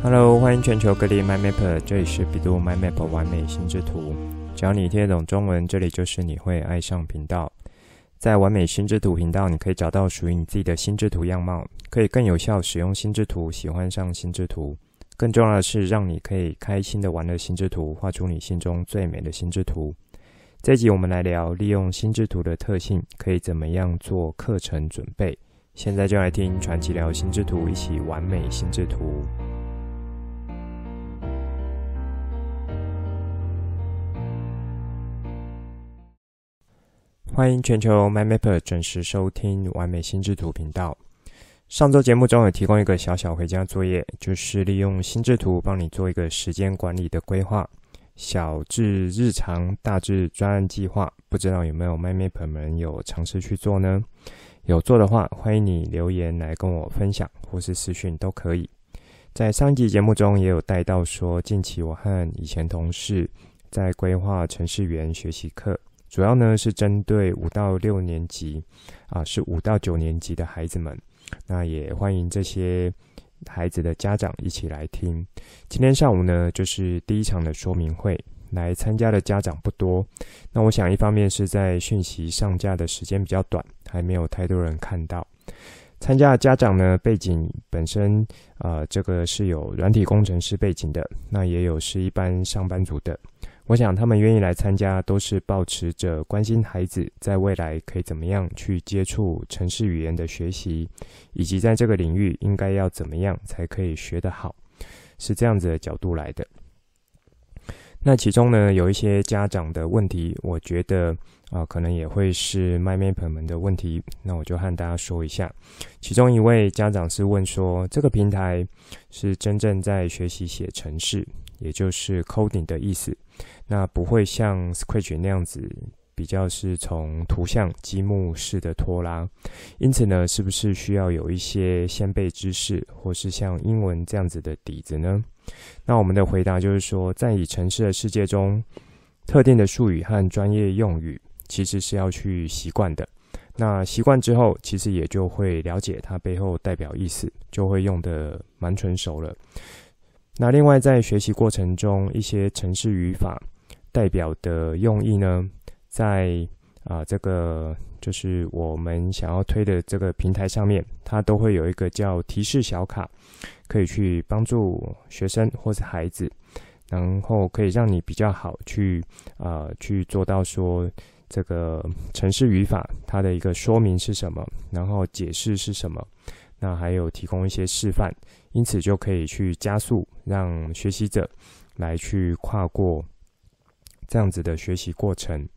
Hello，欢迎全球各地 My Map，这里是百度 MyMap 完美心智图。只要你听得懂中文，这里就是你会爱上频道。在完美心智图频道，你可以找到属于你自己的心智图样貌，可以更有效使用心智图，喜欢上心智图。更重要的是，让你可以开心的玩乐心智图，画出你心中最美的心智图。这集我们来聊，利用心智图的特性，可以怎么样做课程准备。现在就来听传奇聊心智图，一起完美心智图。欢迎全球 MyMapper 准时收听完美心智图频道。上周节目中有提供一个小小回家作业，就是利用心智图帮你做一个时间管理的规划，小至日常，大至专案计划。不知道有没有 MyMapper 们有尝试去做呢？有做的话，欢迎你留言来跟我分享，或是私讯都可以。在上一集节目中也有带到说，近期我和以前同事在规划程式语言学习课。主要呢是针对五到六年级，啊，是五到九年级的孩子们。那也欢迎这些孩子的家长一起来听。今天上午呢，就是第一场的说明会，来参加的家长不多。那我想，一方面是在讯息上架的时间比较短，还没有太多人看到。参加的家长呢，背景本身啊，这个是有软体工程师背景的，那也有是一般上班族的。我想他们愿意来参加，都是抱持着关心孩子在未来可以怎么样去接触程式语言的学习，以及在这个领域应该要怎么样才可以学得好，是这样子的角度来的。那其中呢，有一些家长的问题，我觉得啊，可能也会是 MyMap 们的问题。那我就和大家说一下，其中一位家长是问说，这个平台是真正在学习写程式，也就是 coding 的意思。那不会像 Scratch 那样子，比较是从图像积木式的拖拉，因此呢，是不是需要有一些先备知识，或是像英文这样子的底子呢？那我们的回答就是说，在以城市的世界中，特定的术语和专业用语，其实是要去习惯的。那习惯之后，其实也就会了解它背后代表意思，就会用得蛮纯熟了。那另外，在学习过程中，一些程式语法代表的用意呢，在啊这个就是我们想要推的这个平台上面，它都会有一个叫提示小卡，可以去帮助学生或是孩子，然后可以让你比较好去啊去做到说这个程式语法它的一个说明是什么，然后解释是什么。那还有提供一些示范，因此就可以去加速让学习者来去跨过这样子的学习过程。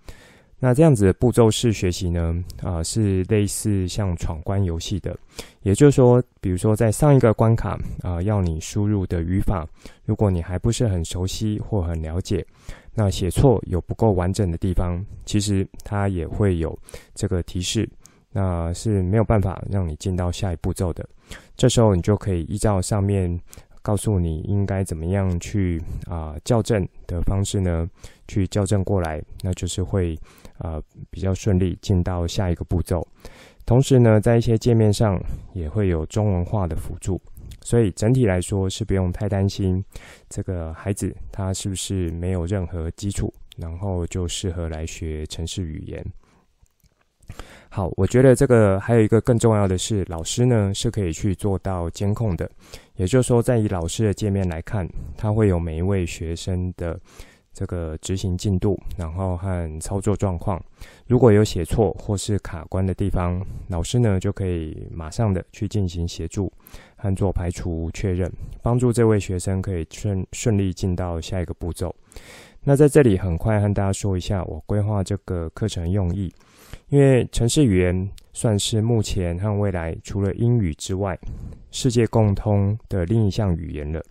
那这样子的步骤式学习呢，啊、是类似像闯关游戏的，也就是说，比如说在上一个关卡啊、要你输入的语法，如果你还不是很熟悉或很了解，那写错有不够完整的地方，其实它也会有这个提示。那是没有办法让你进到下一步骤的，这时候你就可以依照上面告诉你应该怎么样去啊、校正的方式呢，去校正过来，那就是会啊、比较顺利进到下一个步骤。同时呢，在一些界面上也会有中文化的辅助，所以整体来说是不用太担心这个孩子他是不是没有任何基础，然后就适合来学城市语言。好，我觉得这个还有一个更重要的是，老师呢是可以去做到监控的。也就是说，在以老师的界面来看，他会有每一位学生的这个执行进度，然后和操作状况。如果有写错或是卡关的地方，老师呢就可以马上的去进行协助和做排除确认，帮助这位学生可以顺顺利进到下一个步骤。那在这里很快和大家说一下我规划这个课程用意。因为城市语言算是目前和未来除了英语之外，世界共通的另一项语言了。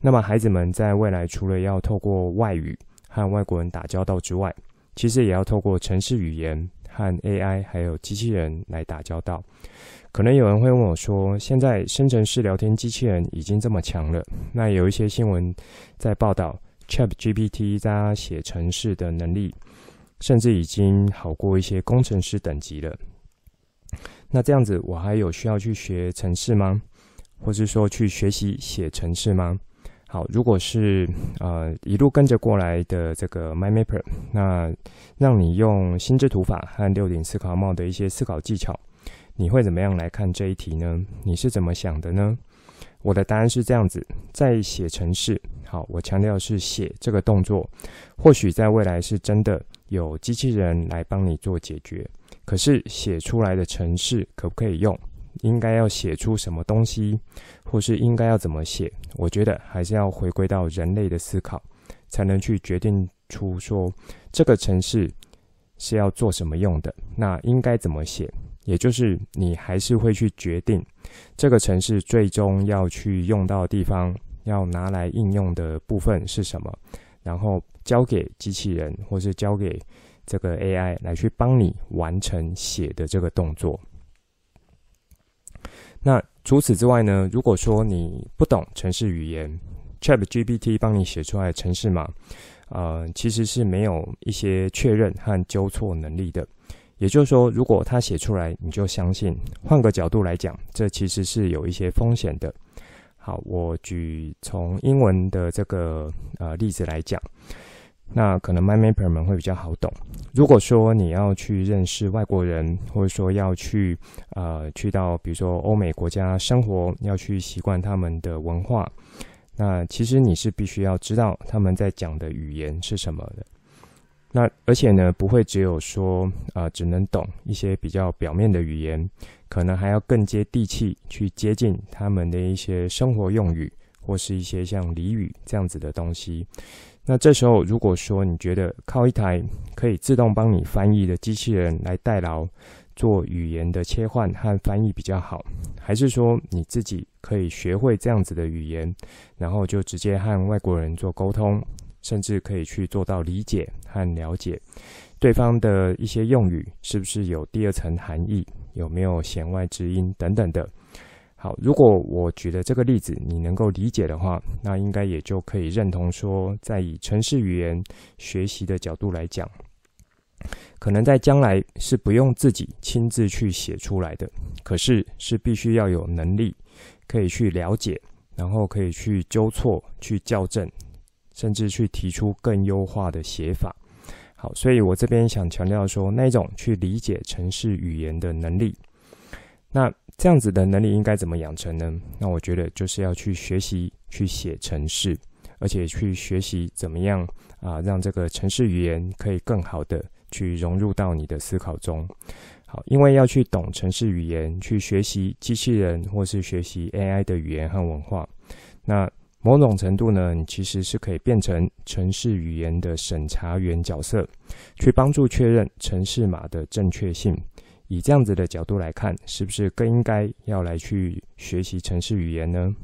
那么孩子们在未来除了要透过外语和外国人打交道之外，其实也要透过城市语言和 AI 还有机器人来打交道。可能有人会问我说：“现在生成式聊天机器人已经这么强了，那有一些新闻在报道 ChatGPT 它写程式的能力。”甚至已经好过一些工程师等级了。那这样子，我还有需要去学程式吗？或是说去学习写程式吗？好，如果是呃一路跟着过来的这个 MyMapper，那让你用心智图法和六顶思考帽的一些思考技巧，你会怎么样来看这一题呢？你是怎么想的呢？我的答案是这样子，在写程式，好，我强调是写这个动作，或许在未来是真的有机器人来帮你做解决，可是写出来的程式可不可以用？应该要写出什么东西，或是应该要怎么写？我觉得还是要回归到人类的思考，才能去决定出说这个程式是要做什么用的。那应该怎么写？也就是你还是会去决定这个程式最终要去用到的地方，要拿来应用的部分是什么，然后交给机器人，或是交给这个 AI 来去帮你完成写的这个动作。那除此之外呢？如果说你不懂程式语言，ChatGPT 帮你写出来的程式码，呃，其实是没有一些确认和纠错能力的。也就是说，如果他写出来，你就相信。换个角度来讲，这其实是有一些风险的。好，我举从英文的这个呃例子来讲。那可能 MyMapper 们会比较好懂。如果说你要去认识外国人，或者说要去呃去到比如说欧美国家生活，要去习惯他们的文化，那其实你是必须要知道他们在讲的语言是什么的。那而且呢，不会只有说啊、呃，只能懂一些比较表面的语言，可能还要更接地气，去接近他们的一些生活用语，或是一些像俚语这样子的东西。那这时候，如果说你觉得靠一台可以自动帮你翻译的机器人来代劳做语言的切换和翻译比较好，还是说你自己可以学会这样子的语言，然后就直接和外国人做沟通，甚至可以去做到理解和了解对方的一些用语是不是有第二层含义，有没有弦外之音等等的。好，如果我举的这个例子你能够理解的话，那应该也就可以认同说，在以城市语言学习的角度来讲，可能在将来是不用自己亲自去写出来的，可是是必须要有能力可以去了解，然后可以去纠错、去校正，甚至去提出更优化的写法。好，所以我这边想强调说，那种去理解城市语言的能力，那。这样子的能力应该怎么养成呢？那我觉得就是要去学习去写城市，而且去学习怎么样啊，让这个城市语言可以更好的去融入到你的思考中。好，因为要去懂城市语言，去学习机器人或是学习 AI 的语言和文化，那某种程度呢，其实是可以变成程式语言的审查员角色，去帮助确认程式码的正确性。以这样子的角度来看，是不是更应该要来去学习程式语言呢？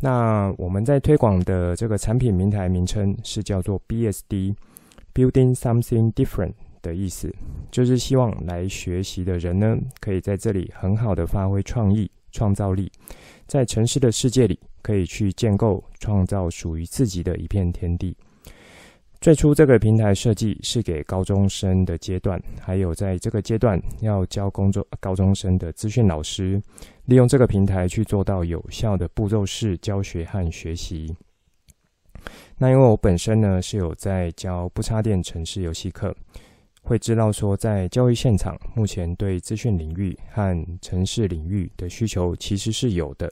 那我们在推广的这个产品平台名称是叫做 BSD，Building Something Different 的意思，就是希望来学习的人呢，可以在这里很好的发挥创意、创造力，在城市的世界里可以去建构、创造属于自己的一片天地。最初这个平台设计是给高中生的阶段，还有在这个阶段要教工作高中生的资讯老师，利用这个平台去做到有效的步骤式教学和学习。那因为我本身呢是有在教不插电城市游戏课，会知道说在教育现场目前对资讯领域和城市领域的需求其实是有的，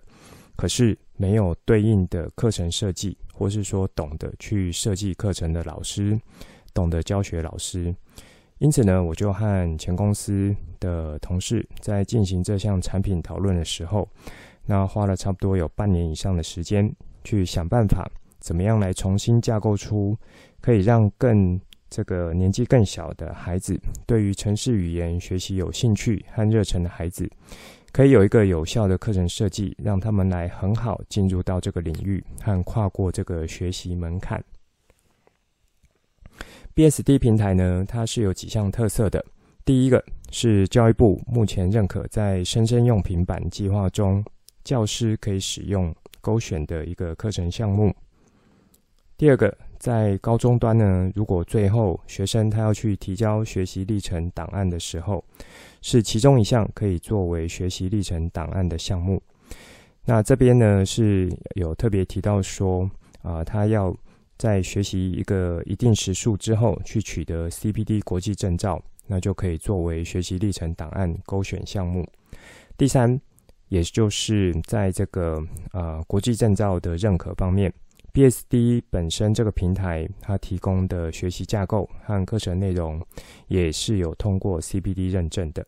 可是没有对应的课程设计。或是说懂得去设计课程的老师，懂得教学老师，因此呢，我就和前公司的同事在进行这项产品讨论的时候，那花了差不多有半年以上的时间，去想办法怎么样来重新架构出可以让更这个年纪更小的孩子，对于城市语言学习有兴趣和热忱的孩子。可以有一个有效的课程设计，让他们来很好进入到这个领域和跨过这个学习门槛。BSD 平台呢，它是有几项特色的。第一个是教育部目前认可在生生用平板计划中，教师可以使用勾选的一个课程项目。第二个，在高中端呢，如果最后学生他要去提交学习历程档案的时候，是其中一项可以作为学习历程档案的项目。那这边呢是有特别提到说，啊，他要在学习一个一定时数之后，去取得 CPD 国际证照，那就可以作为学习历程档案勾选项目。第三，也就是在这个啊国际证照的认可方面。BSD 本身这个平台，它提供的学习架构和课程内容也是有通过 CPD 认证的。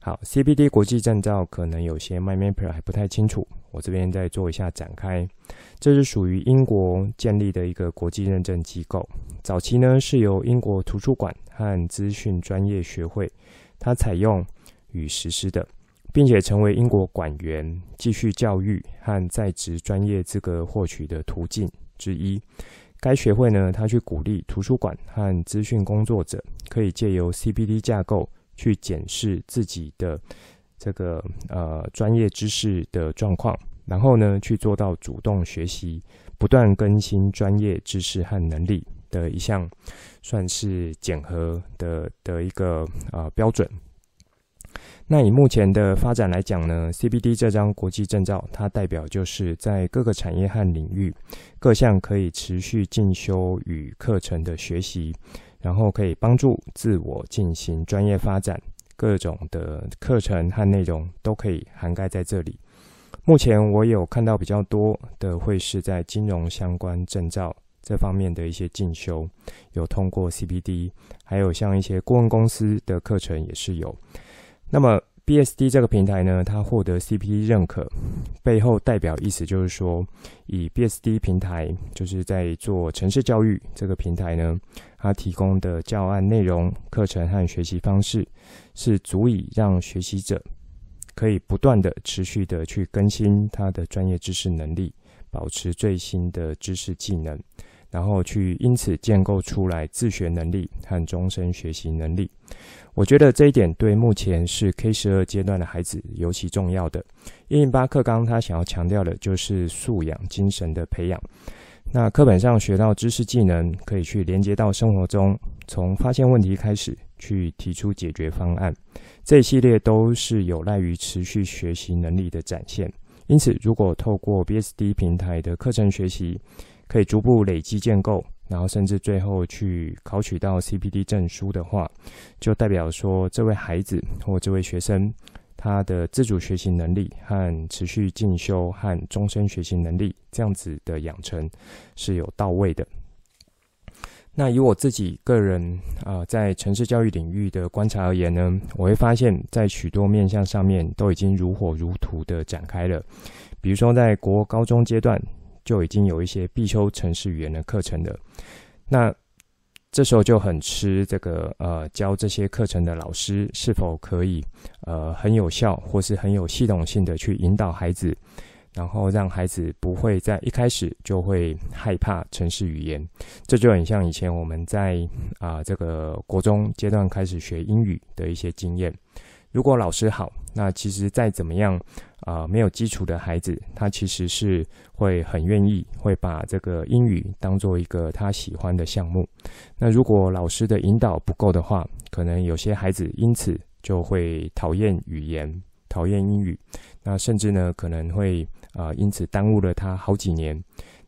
好，CPD 国际证照可能有些 MyMapper 还不太清楚，我这边再做一下展开。这是属于英国建立的一个国际认证机构，早期呢是由英国图书馆和资讯专业学会它采用与实施的，并且成为英国馆员继续教育和在职专业资格获取的途径。之一，该学会呢，他去鼓励图书馆和资讯工作者，可以借由 CPD 架构去检视自己的这个呃专业知识的状况，然后呢，去做到主动学习、不断更新专业知识和能力的一项，算是检核的的一个、呃、标准。那以目前的发展来讲呢，CPD 这张国际证照，它代表就是在各个产业和领域，各项可以持续进修与课程的学习，然后可以帮助自我进行专业发展，各种的课程和内容都可以涵盖在这里。目前我有看到比较多的会是在金融相关证照这方面的一些进修，有通过 CPD，还有像一些顾问公司的课程也是有。那么，BSD 这个平台呢，它获得 CP 认可，背后代表意思就是说，以 BSD 平台就是在做城市教育这个平台呢，它提供的教案内容、课程和学习方式，是足以让学习者可以不断的、持续的去更新他的专业知识能力，保持最新的知识技能，然后去因此建构出来自学能力和终身学习能力。我觉得这一点对目前是 K 十二阶段的孩子尤其重要的。一零八课纲他想要强调的就是素养精神的培养。那课本上学到知识技能，可以去连接到生活中，从发现问题开始，去提出解决方案。这一系列都是有赖于持续学习能力的展现。因此，如果透过 BSD 平台的课程学习，可以逐步累积建构。然后甚至最后去考取到 CPD 证书的话，就代表说这位孩子或这位学生，他的自主学习能力和持续进修和终身学习能力这样子的养成是有到位的。那以我自己个人啊、在城市教育领域的观察而言呢，我会发现，在许多面向上面都已经如火如荼的展开了，比如说在国高中阶段。就已经有一些必修程式语言的课程的，那这时候就很吃这个呃教这些课程的老师是否可以呃很有效或是很有系统性的去引导孩子，然后让孩子不会在一开始就会害怕城市语言，这就很像以前我们在啊、这个国中阶段开始学英语的一些经验。如果老师好，那其实再怎么样啊、没有基础的孩子，他其实是会很愿意会把这个英语当做一个他喜欢的项目。那如果老师的引导不够的话，可能有些孩子因此就会讨厌语言，讨厌英语。那甚至呢，可能会啊、因此耽误了他好几年，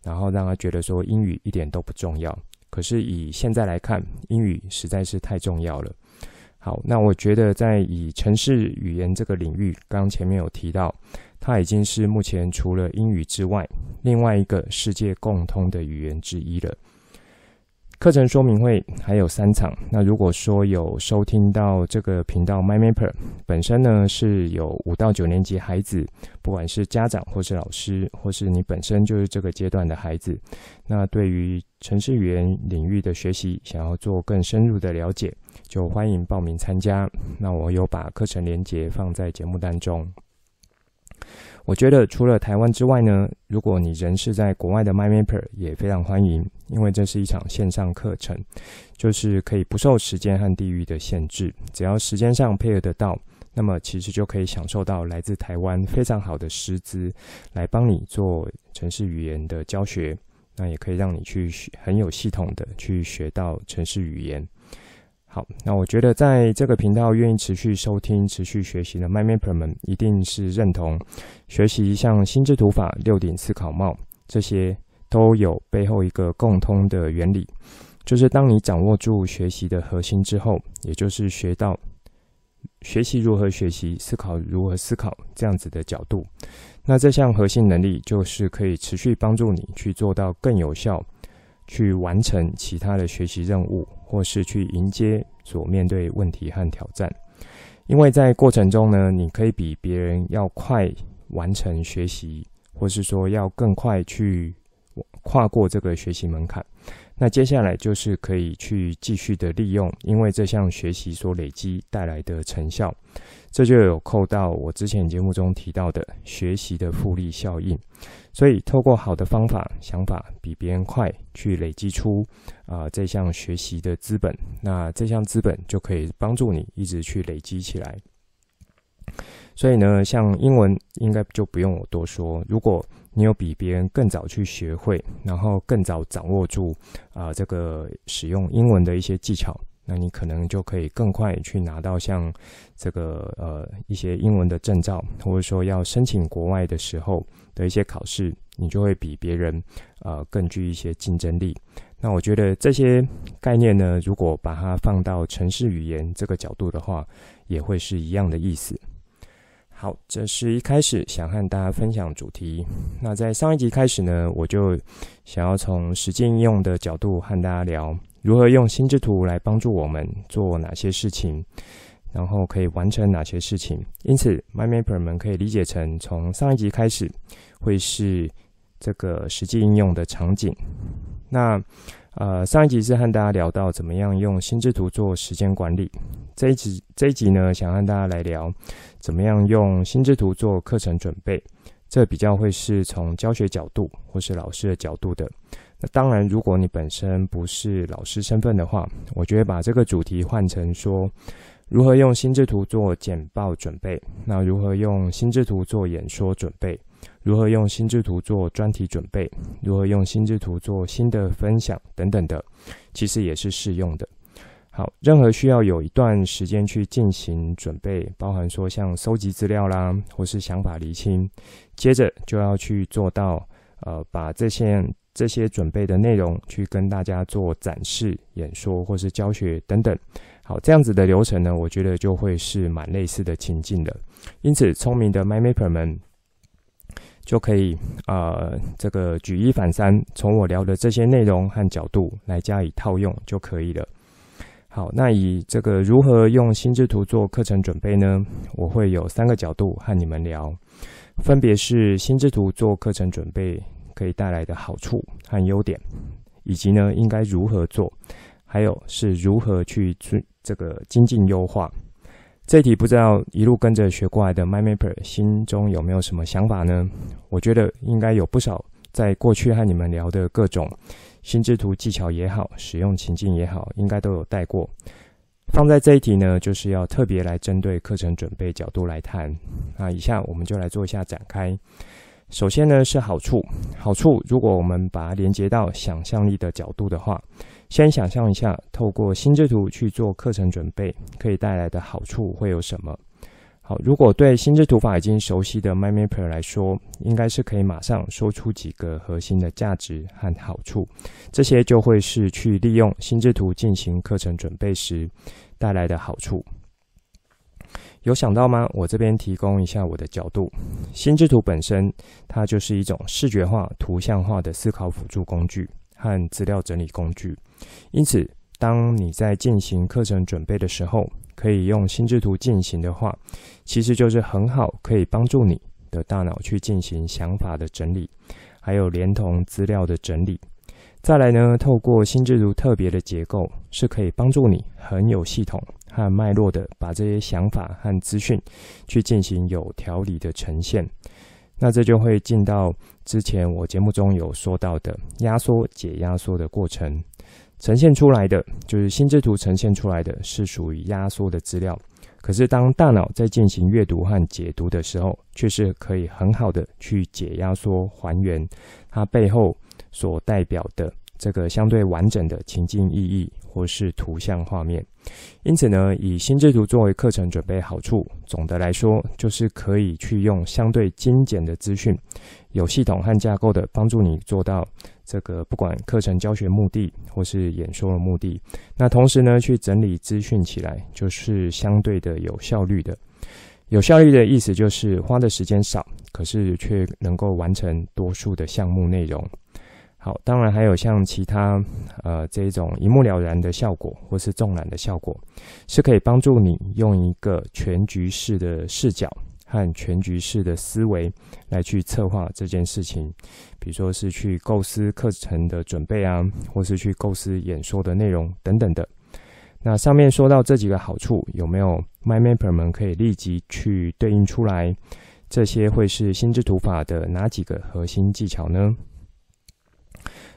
然后让他觉得说英语一点都不重要。可是以现在来看，英语实在是太重要了。好，那我觉得在以城市语言这个领域，刚前面有提到，它已经是目前除了英语之外，另外一个世界共通的语言之一了。课程说明会还有三场。那如果说有收听到这个频道 MyMapper 本身呢，是有五到九年级孩子，不管是家长或是老师，或是你本身就是这个阶段的孩子，那对于城市语言领域的学习，想要做更深入的了解，就欢迎报名参加。那我有把课程连接放在节目当中。我觉得除了台湾之外呢，如果你人是在国外的 MyMapper 也非常欢迎，因为这是一场线上课程，就是可以不受时间和地域的限制，只要时间上配合得到，那么其实就可以享受到来自台湾非常好的师资来帮你做城市语言的教学，那也可以让你去很有系统的去学到城市语言。好，那我觉得在这个频道愿意持续收听、持续学习的 MyMapper 们，一定是认同学习像心智图法、六顶思考帽这些都有背后一个共通的原理，就是当你掌握住学习的核心之后，也就是学到学习如何学习、思考如何思考这样子的角度，那这项核心能力就是可以持续帮助你去做到更有效。去完成其他的学习任务，或是去迎接所面对问题和挑战。因为在过程中呢，你可以比别人要快完成学习，或是说要更快去跨过这个学习门槛。那接下来就是可以去继续的利用，因为这项学习所累积带来的成效。这就有扣到我之前节目中提到的学习的复利效应，所以透过好的方法、想法比别人快，去累积出啊、这项学习的资本，那这项资本就可以帮助你一直去累积起来。所以呢，像英文应该就不用我多说，如果你有比别人更早去学会，然后更早掌握住啊、这个使用英文的一些技巧。那你可能就可以更快去拿到像这个呃一些英文的证照，或者说要申请国外的时候的一些考试，你就会比别人呃更具一些竞争力。那我觉得这些概念呢，如果把它放到城市语言这个角度的话，也会是一样的意思。好，这是一开始想和大家分享主题。那在上一集开始呢，我就想要从实际应用的角度和大家聊。如何用心智图来帮助我们做哪些事情，然后可以完成哪些事情？因此，MyMapper 们可以理解成从上一集开始会是这个实际应用的场景。那呃，上一集是和大家聊到怎么样用心智图做时间管理。这一集这一集呢，想和大家来聊怎么样用心智图做课程准备。这比较会是从教学角度或是老师的角度的。那当然，如果你本身不是老师身份的话，我觉得把这个主题换成说，如何用心智图做简报准备，那如何用心智图做演说准备，如何用心智图做专题准备，如何用心智图做新的分享等等的，其实也是适用的。好，任何需要有一段时间去进行准备，包含说像搜集资料啦，或是想法厘清，接着就要去做到，呃，把这些。这些准备的内容去跟大家做展示、演说或是教学等等，好，这样子的流程呢，我觉得就会是蛮类似的情境的。因此，聪明的 MyMapper 们就可以呃，这个举一反三，从我聊的这些内容和角度来加以套用就可以了。好，那以这个如何用心智图做课程准备呢？我会有三个角度和你们聊，分别是心智图做课程准备。可以带来的好处和优点，以及呢，应该如何做，还有是如何去这个精进优化。这一题不知道一路跟着学过来的 MyMapper 心中有没有什么想法呢？我觉得应该有不少，在过去和你们聊的各种心智图技巧也好，使用情境也好，应该都有带过。放在这一题呢，就是要特别来针对课程准备角度来谈。那以下我们就来做一下展开。首先呢，是好处，好处如果我们把它连接到想象力的角度的话，先想象一下，透过心智图去做课程准备，可以带来的好处会有什么？好，如果对心智图法已经熟悉的 MyMapper 来说，应该是可以马上说出几个核心的价值和好处，这些就会是去利用心智图进行课程准备时带来的好处。有想到吗？我这边提供一下我的角度。心智图本身，它就是一种视觉化、图像化的思考辅助工具和资料整理工具。因此，当你在进行课程准备的时候，可以用心智图进行的话，其实就是很好，可以帮助你的大脑去进行想法的整理，还有连同资料的整理。再来呢，透过心智图特别的结构，是可以帮助你很有系统和脉络的把这些想法和资讯去进行有条理的呈现。那这就会进到之前我节目中有说到的压缩、解压缩的过程，呈现出来的就是心智图呈现出来的是属于压缩的资料。可是当大脑在进行阅读和解读的时候，却是可以很好的去解压缩、还原它背后。所代表的这个相对完整的情境意义或是图像画面。因此呢，以心智图作为课程准备好处，总的来说就是可以去用相对精简的资讯，有系统和架构的帮助你做到这个不管课程教学目的或是演说的目的。那同时呢，去整理资讯起来就是相对的有效率的。有效率的意思就是花的时间少，可是却能够完成多数的项目内容。好，当然还有像其他呃这种一目了然的效果，或是纵览的效果，是可以帮助你用一个全局式的视角和全局式的思维来去策划这件事情。比如说是去构思课程的准备啊，或是去构思演说的内容等等的。那上面说到这几个好处，有没有 MindMapper 们可以立即去对应出来？这些会是心智图法的哪几个核心技巧呢？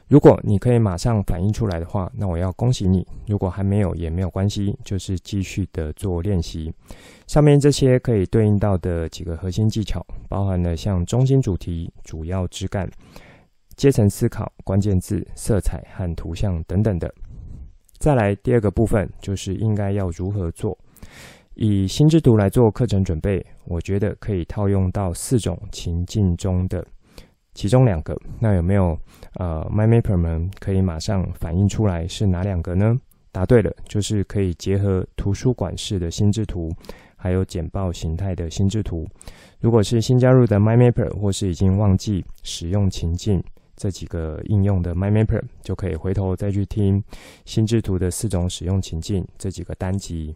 如果你可以马上反应出来的话，那我要恭喜你；如果还没有，也没有关系，就是继续的做练习。上面这些可以对应到的几个核心技巧，包含了像中心主题、主要枝干、阶层思考、关键字、色彩和图像等等的。再来第二个部分，就是应该要如何做。以心智图来做课程准备，我觉得可以套用到四种情境中的。其中两个，那有没有呃 m y m a p e r 们可以马上反映出来是哪两个呢？答对了，就是可以结合图书馆式的心智图，还有简报形态的心智图。如果是新加入的 m y m a p e r 或是已经忘记使用情境这几个应用的 MyMapper，就可以回头再去听心智图的四种使用情境这几个单集，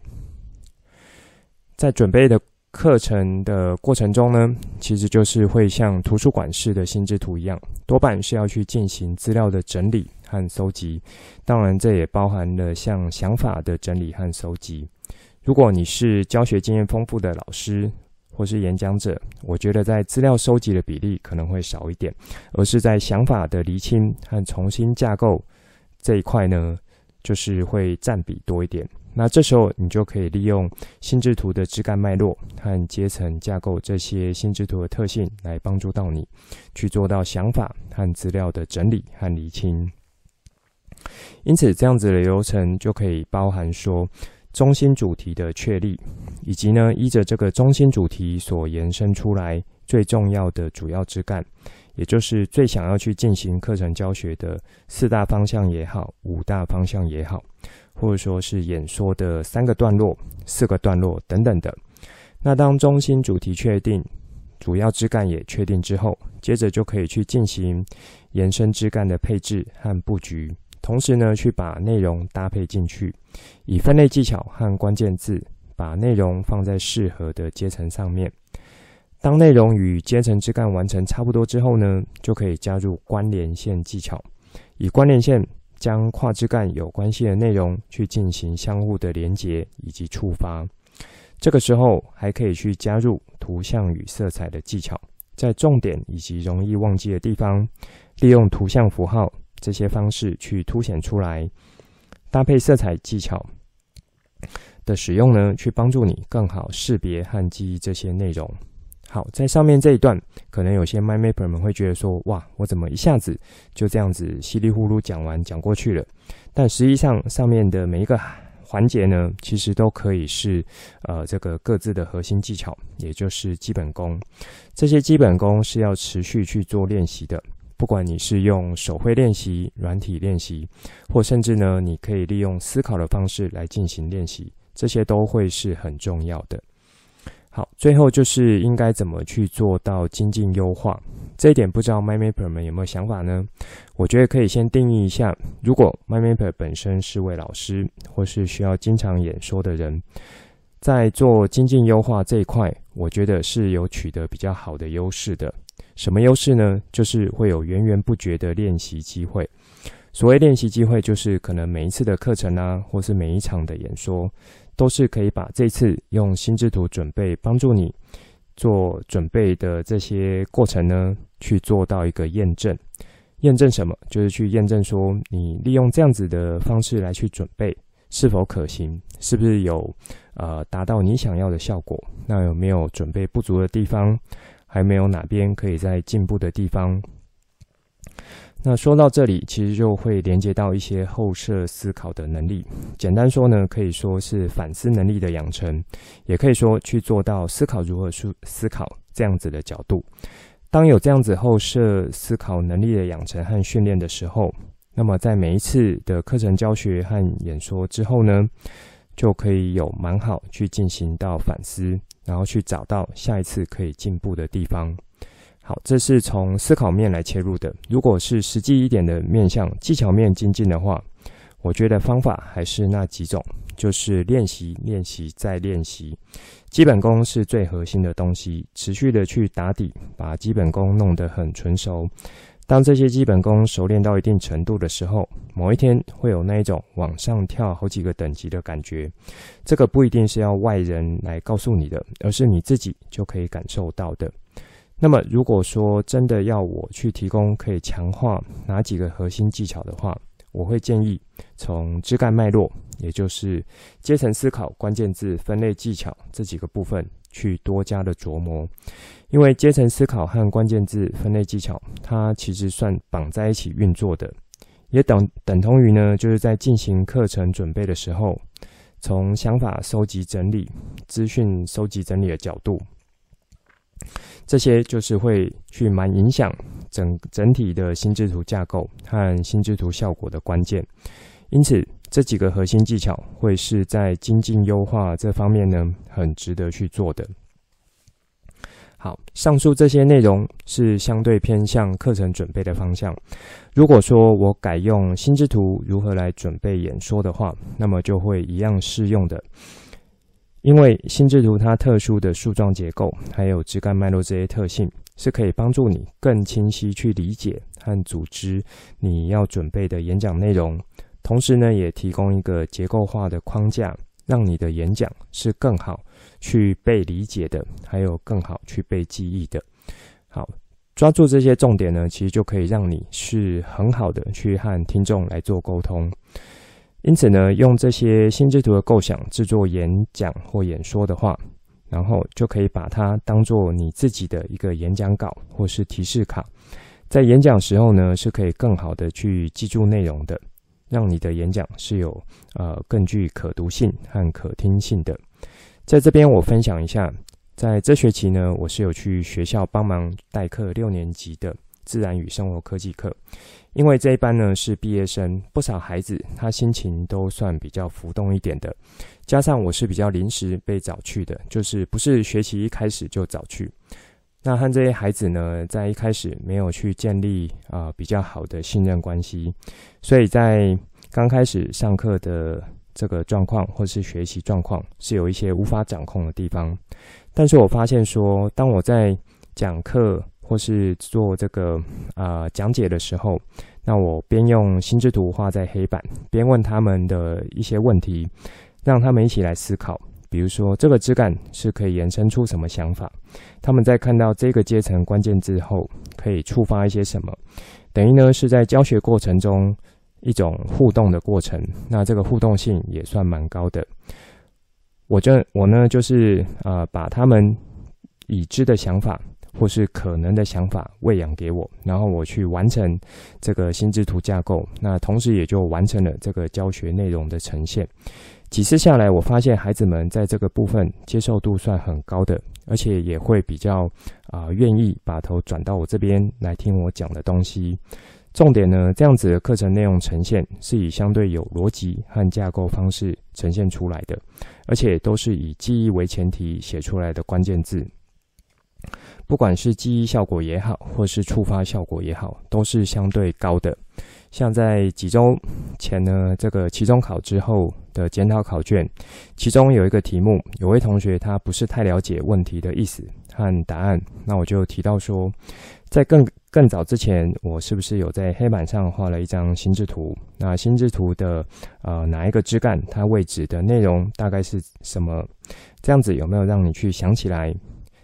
在准备的。课程的过程中呢，其实就是会像图书馆式的心智图一样，多半是要去进行资料的整理和搜集。当然，这也包含了像想法的整理和搜集。如果你是教学经验丰富的老师或是演讲者，我觉得在资料收集的比例可能会少一点，而是在想法的厘清和重新架构这一块呢，就是会占比多一点。那这时候，你就可以利用心智图的枝干脉络和阶层架构这些心智图的特性，来帮助到你去做到想法和资料的整理和厘清。因此，这样子的流程就可以包含说中心主题的确立，以及呢依着这个中心主题所延伸出来最重要的主要枝干，也就是最想要去进行课程教学的四大方向也好，五大方向也好。或者说是演说的三个段落、四个段落等等的。那当中心主题确定、主要枝干也确定之后，接着就可以去进行延伸枝干的配置和布局，同时呢，去把内容搭配进去，以分类技巧和关键字把内容放在适合的阶层上面。当内容与阶层枝干完成差不多之后呢，就可以加入关联线技巧，以关联线。将跨枝干有关系的内容去进行相互的连接以及触发，这个时候还可以去加入图像与色彩的技巧，在重点以及容易忘记的地方，利用图像符号这些方式去凸显出来，搭配色彩技巧的使用呢，去帮助你更好识别和记忆这些内容。好，在上面这一段，可能有些 My Mapper 们会觉得说：“哇，我怎么一下子就这样子稀里糊涂讲完讲过去了？”但实际上，上面的每一个环节呢，其实都可以是呃这个各自的核心技巧，也就是基本功。这些基本功是要持续去做练习的，不管你是用手绘练习、软体练习，或甚至呢，你可以利用思考的方式来进行练习，这些都会是很重要的。好，最后就是应该怎么去做到精进优化这一点，不知道 MindMapper 们有没有想法呢？我觉得可以先定义一下，如果 MindMapper 本身是位老师，或是需要经常演说的人，在做精进优化这一块，我觉得是有取得比较好的优势的。什么优势呢？就是会有源源不绝的练习机会。所谓练习机会，就是可能每一次的课程啊，或是每一场的演说。都是可以把这次用心智图准备帮助你做准备的这些过程呢，去做到一个验证。验证什么？就是去验证说你利用这样子的方式来去准备是否可行，是不是有呃达到你想要的效果？那有没有准备不足的地方？还没有哪边可以在进步的地方？那说到这里，其实就会连接到一些后设思考的能力。简单说呢，可以说是反思能力的养成，也可以说去做到思考如何思思考这样子的角度。当有这样子后设思考能力的养成和训练的时候，那么在每一次的课程教学和演说之后呢，就可以有蛮好去进行到反思，然后去找到下一次可以进步的地方。好，这是从思考面来切入的。如果是实际一点的面向，技巧面精进的话，我觉得方法还是那几种，就是练习、练习再练习。基本功是最核心的东西，持续的去打底，把基本功弄得很纯熟。当这些基本功熟练到一定程度的时候，某一天会有那一种往上跳好几个等级的感觉。这个不一定是要外人来告诉你的，而是你自己就可以感受到的。那么，如果说真的要我去提供可以强化哪几个核心技巧的话，我会建议从枝干脉络，也就是阶层思考、关键字分类技巧这几个部分去多加的琢磨。因为阶层思考和关键字分类技巧，它其实算绑在一起运作的，也等等同于呢，就是在进行课程准备的时候，从想法收集整理、资讯收集整理的角度。这些就是会去蛮影响整整体的心智图架构和心智图效果的关键，因此这几个核心技巧会是在精进优化这方面呢，很值得去做的。好，上述这些内容是相对偏向课程准备的方向。如果说我改用心智图如何来准备演说的话，那么就会一样适用的。因为心智图它特殊的树状结构，还有枝干脉络这些特性，是可以帮助你更清晰去理解和组织你要准备的演讲内容，同时呢，也提供一个结构化的框架，让你的演讲是更好去被理解的，还有更好去被记忆的。好，抓住这些重点呢，其实就可以让你是很好的去和听众来做沟通。因此呢，用这些心智图的构想制作演讲或演说的话，然后就可以把它当做你自己的一个演讲稿或是提示卡，在演讲时候呢，是可以更好的去记住内容的，让你的演讲是有呃更具可读性和可听性的。在这边我分享一下，在这学期呢，我是有去学校帮忙代课六年级的自然与生活科技课。因为这一班呢是毕业生，不少孩子他心情都算比较浮动一点的，加上我是比较临时被找去的，就是不是学习一开始就找去。那和这些孩子呢，在一开始没有去建立啊、比较好的信任关系，所以在刚开始上课的这个状况或是学习状况是有一些无法掌控的地方。但是我发现说，当我在讲课。或是做这个啊、讲解的时候，那我边用心智图画在黑板，边问他们的一些问题，让他们一起来思考。比如说，这个枝干是可以延伸出什么想法？他们在看到这个阶层关键字后，可以触发一些什么？等于呢是在教学过程中一种互动的过程。那这个互动性也算蛮高的。我这我呢就是呃把他们已知的想法。或是可能的想法喂养给我，然后我去完成这个心智图架构，那同时也就完成了这个教学内容的呈现。几次下来，我发现孩子们在这个部分接受度算很高的，而且也会比较啊愿意把头转到我这边来听我讲的东西。重点呢，这样子的课程内容呈现是以相对有逻辑和架构方式呈现出来的，而且都是以记忆为前提写出来的关键字。不管是记忆效果也好，或是触发效果也好，都是相对高的。像在几周前呢，这个期中考之后的检讨考卷，其中有一个题目，有位同学他不是太了解问题的意思和答案，那我就提到说，在更更早之前，我是不是有在黑板上画了一张心智图？那心智图的呃哪一个枝干，它位置的内容大概是什么？这样子有没有让你去想起来？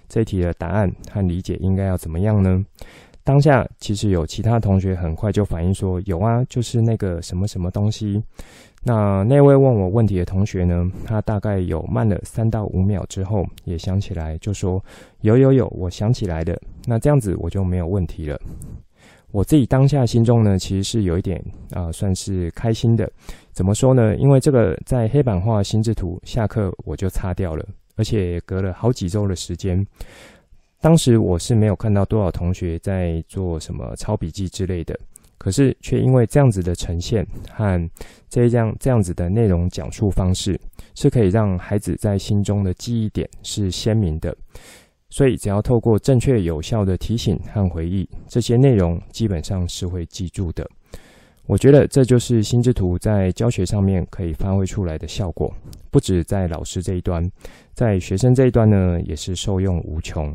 这一题的答案和理解应该要怎么样呢？当下其实有其他同学很快就反应说：“有啊，就是那个什么什么东西。”那那位问我问题的同学呢，他大概有慢了三到五秒之后，也想起来就说：“有有有，我想起来的。”那这样子我就没有问题了。我自己当下心中呢，其实是有一点啊、算是开心的。怎么说呢？因为这个在黑板画心智图下课我就擦掉了，而且隔了好几周的时间。当时我是没有看到多少同学在做什么抄笔记之类的，可是却因为这样子的呈现和这样这样子的内容讲述方式，是可以让孩子在心中的记忆点是鲜明的。所以只要透过正确有效的提醒和回忆，这些内容基本上是会记住的。我觉得这就是心智图在教学上面可以发挥出来的效果，不止在老师这一端，在学生这一端呢，也是受用无穷。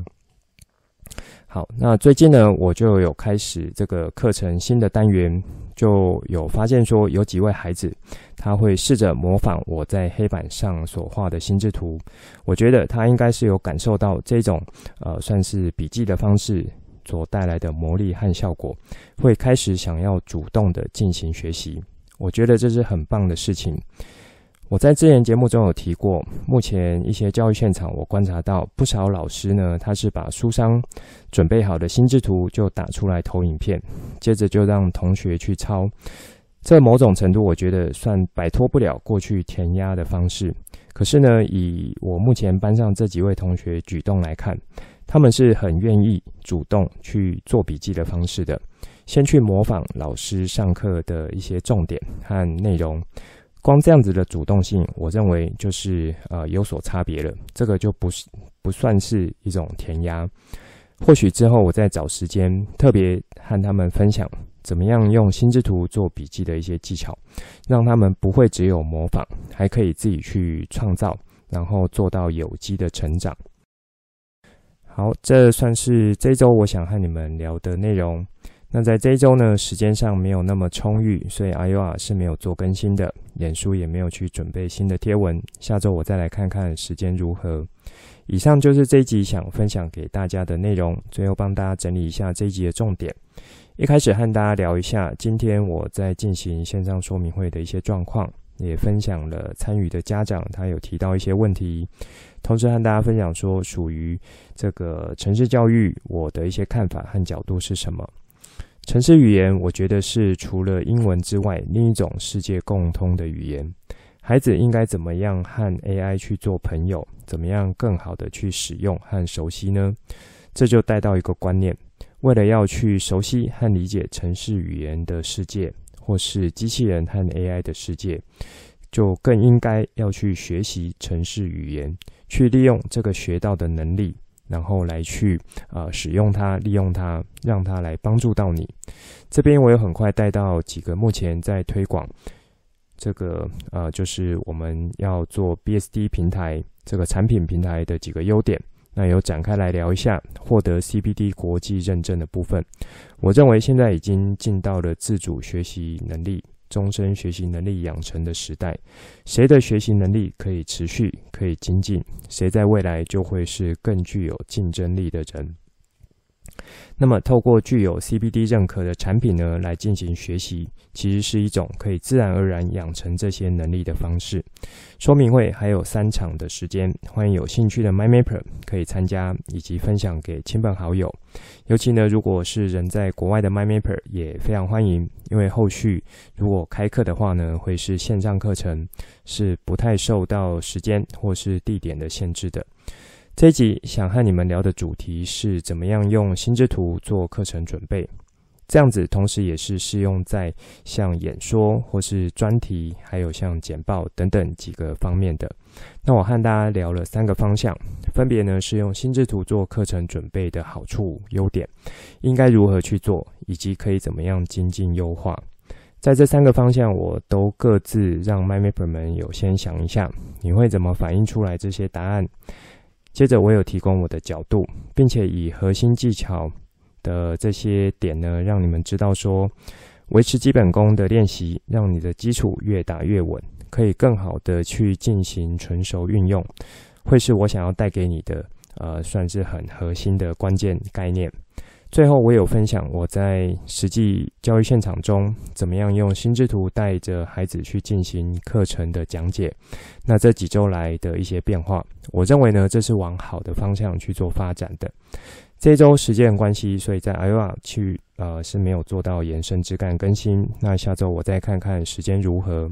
好，那最近呢，我就有开始这个课程新的单元，就有发现说，有几位孩子他会试着模仿我在黑板上所画的心智图。我觉得他应该是有感受到这种呃，算是笔记的方式所带来的魔力和效果，会开始想要主动的进行学习。我觉得这是很棒的事情。我在之前节目中有提过，目前一些教育现场，我观察到不少老师呢，他是把书商准备好的心智图就打出来投影片，接着就让同学去抄。这某种程度，我觉得算摆脱不了过去填鸭的方式。可是呢，以我目前班上这几位同学举动来看，他们是很愿意主动去做笔记的方式的，先去模仿老师上课的一些重点和内容。光这样子的主动性，我认为就是呃有所差别了。这个就不是不算是一种填鸭。或许之后我再找时间特别和他们分享，怎么样用心智图做笔记的一些技巧，让他们不会只有模仿，还可以自己去创造，然后做到有机的成长。好，这算是这周我想和你们聊的内容。那在这一周呢，时间上没有那么充裕，所以阿优啊是没有做更新的，脸书也没有去准备新的贴文。下周我再来看看时间如何。以上就是这一集想分享给大家的内容，最后帮大家整理一下这一集的重点。一开始和大家聊一下今天我在进行线上说明会的一些状况，也分享了参与的家长他有提到一些问题，同时和大家分享说属于这个城市教育我的一些看法和角度是什么。城市语言，我觉得是除了英文之外，另一种世界共通的语言。孩子应该怎么样和 AI 去做朋友？怎么样更好的去使用和熟悉呢？这就带到一个观念：为了要去熟悉和理解城市语言的世界，或是机器人和 AI 的世界，就更应该要去学习城市语言，去利用这个学到的能力。然后来去呃使用它，利用它，让它来帮助到你。这边我有很快带到几个目前在推广这个呃，就是我们要做 BSD 平台这个产品平台的几个优点。那有展开来聊一下获得 CPD 国际认证的部分。我认为现在已经进到了自主学习能力。终身学习能力养成的时代，谁的学习能力可以持续、可以精进，谁在未来就会是更具有竞争力的人。那么，透过具有 C B D 认可的产品呢，来进行学习，其实是一种可以自然而然养成这些能力的方式。说明会还有三场的时间，欢迎有兴趣的 MyMapper 可以参加，以及分享给亲朋好友。尤其呢，如果是人在国外的 MyMapper 也非常欢迎，因为后续如果开课的话呢，会是线上课程，是不太受到时间或是地点的限制的。这一集想和你们聊的主题是怎么样用心智图做课程准备，这样子同时也是适用在像演说或是专题，还有像简报等等几个方面的。那我和大家聊了三个方向，分别呢是用心智图做课程准备的好处、优点，应该如何去做，以及可以怎么样精进优化。在这三个方向，我都各自让 MyMapper 们有先想一下，你会怎么反映出来这些答案？接着，我有提供我的角度，并且以核心技巧的这些点呢，让你们知道说，维持基本功的练习，让你的基础越打越稳，可以更好的去进行纯熟运用，会是我想要带给你的，呃，算是很核心的关键概念。最后，我有分享我在实际教育现场中怎么样用心智图带着孩子去进行课程的讲解。那这几周来的一些变化，我认为呢，这是往好的方向去做发展的。这周时间关系，所以在 Iowa 去呃是没有做到延伸枝干更新。那下周我再看看时间如何。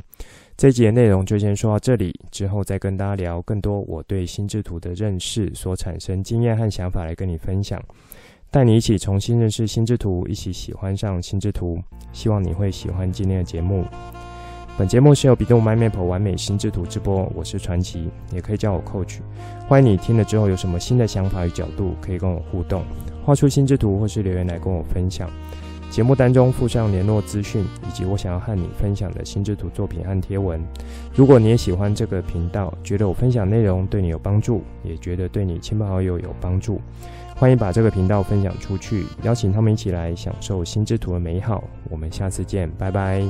这一集的内容就先说到这里，之后再跟大家聊更多我对心智图的认识所产生经验和想法来跟你分享。带你一起重新认识心智图，一起喜欢上心智图。希望你会喜欢今天的节目。本节目是由 b 动 My Map 完美心智图直播，我是传奇，也可以叫我 Coach。欢迎你听了之后有什么新的想法与角度，可以跟我互动，画出心智图或是留言来跟我分享。节目当中附上联络资讯，以及我想要和你分享的心智图作品和贴文。如果你也喜欢这个频道，觉得我分享内容对你有帮助，也觉得对你亲朋好友有帮助。欢迎把这个频道分享出去，邀请他们一起来享受心智图的美好。我们下次见，拜拜。